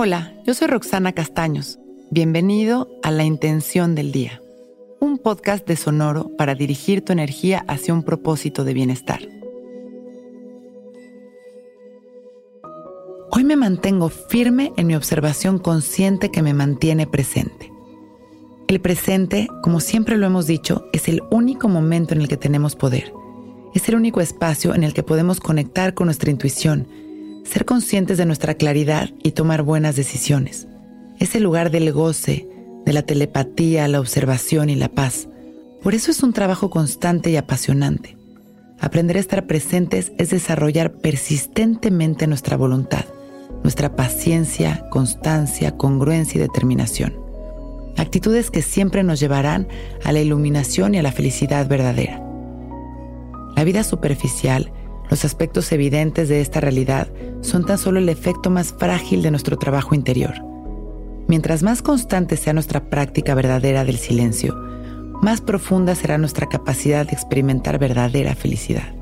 Hola, yo soy Roxana Castaños. Bienvenido a La Intención del Día, un podcast de Sonoro para dirigir tu energía hacia un propósito de bienestar. Hoy me mantengo firme en mi observación consciente que me mantiene presente. El presente, como siempre lo hemos dicho, es el único momento en el que tenemos poder. Es el único espacio en el que podemos conectar con nuestra intuición, ser conscientes de nuestra claridad y tomar buenas decisiones. Es el lugar del goce, de la telepatía, la observación y la paz. Por eso es un trabajo constante y apasionante. Aprender a estar presentes es desarrollar persistentemente nuestra voluntad, nuestra paciencia, constancia, congruencia y determinación. Actitudes que siempre nos llevarán a la iluminación y a la felicidad verdadera. La vida superficial los aspectos evidentes de esta realidad son tan solo el efecto más frágil de nuestro trabajo interior. Mientras más constante sea nuestra práctica verdadera del silencio, más profunda será nuestra capacidad de experimentar verdadera felicidad.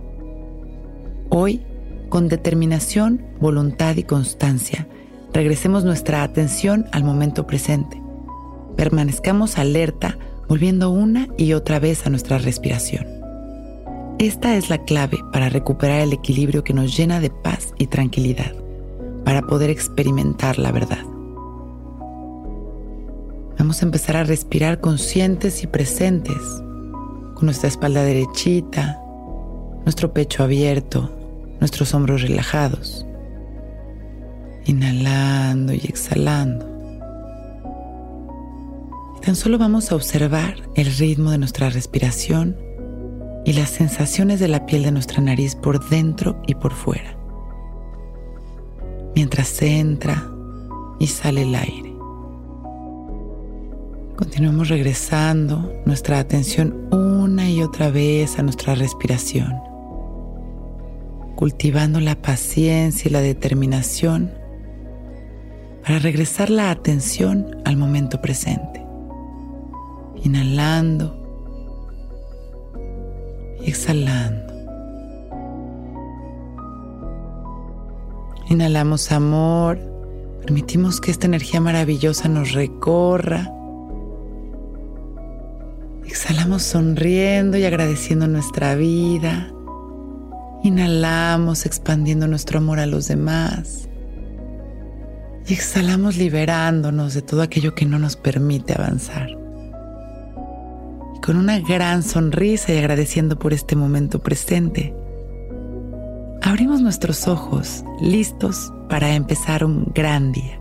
Hoy, con determinación, voluntad y constancia, regresemos nuestra atención al momento presente. Permanezcamos alerta, volviendo una y otra vez a nuestra respiración. Esta es la clave para recuperar el equilibrio que nos llena de paz y tranquilidad, para poder experimentar la verdad. Vamos a empezar a respirar conscientes y presentes, con nuestra espalda derechita, nuestro pecho abierto, nuestros hombros relajados, inhalando y exhalando. Y tan solo vamos a observar el ritmo de nuestra respiración y las sensaciones de la piel de nuestra nariz por dentro y por fuera, mientras entra y sale el aire. Continuamos regresando nuestra atención una y otra vez a nuestra respiración, cultivando la paciencia y la determinación para regresar la atención al momento presente. Inhalando exhalando. Inhalamos amor, permitimos que esta energía maravillosa nos recorra. Exhalamos sonriendo y agradeciendo nuestra vida. Inhalamos expandiendo nuestro amor a los demás. Y exhalamos liberándonos de todo aquello que no nos permite avanzar con una gran sonrisa y agradeciendo por este momento presente. Abrimos nuestros ojos, listos para empezar un gran día.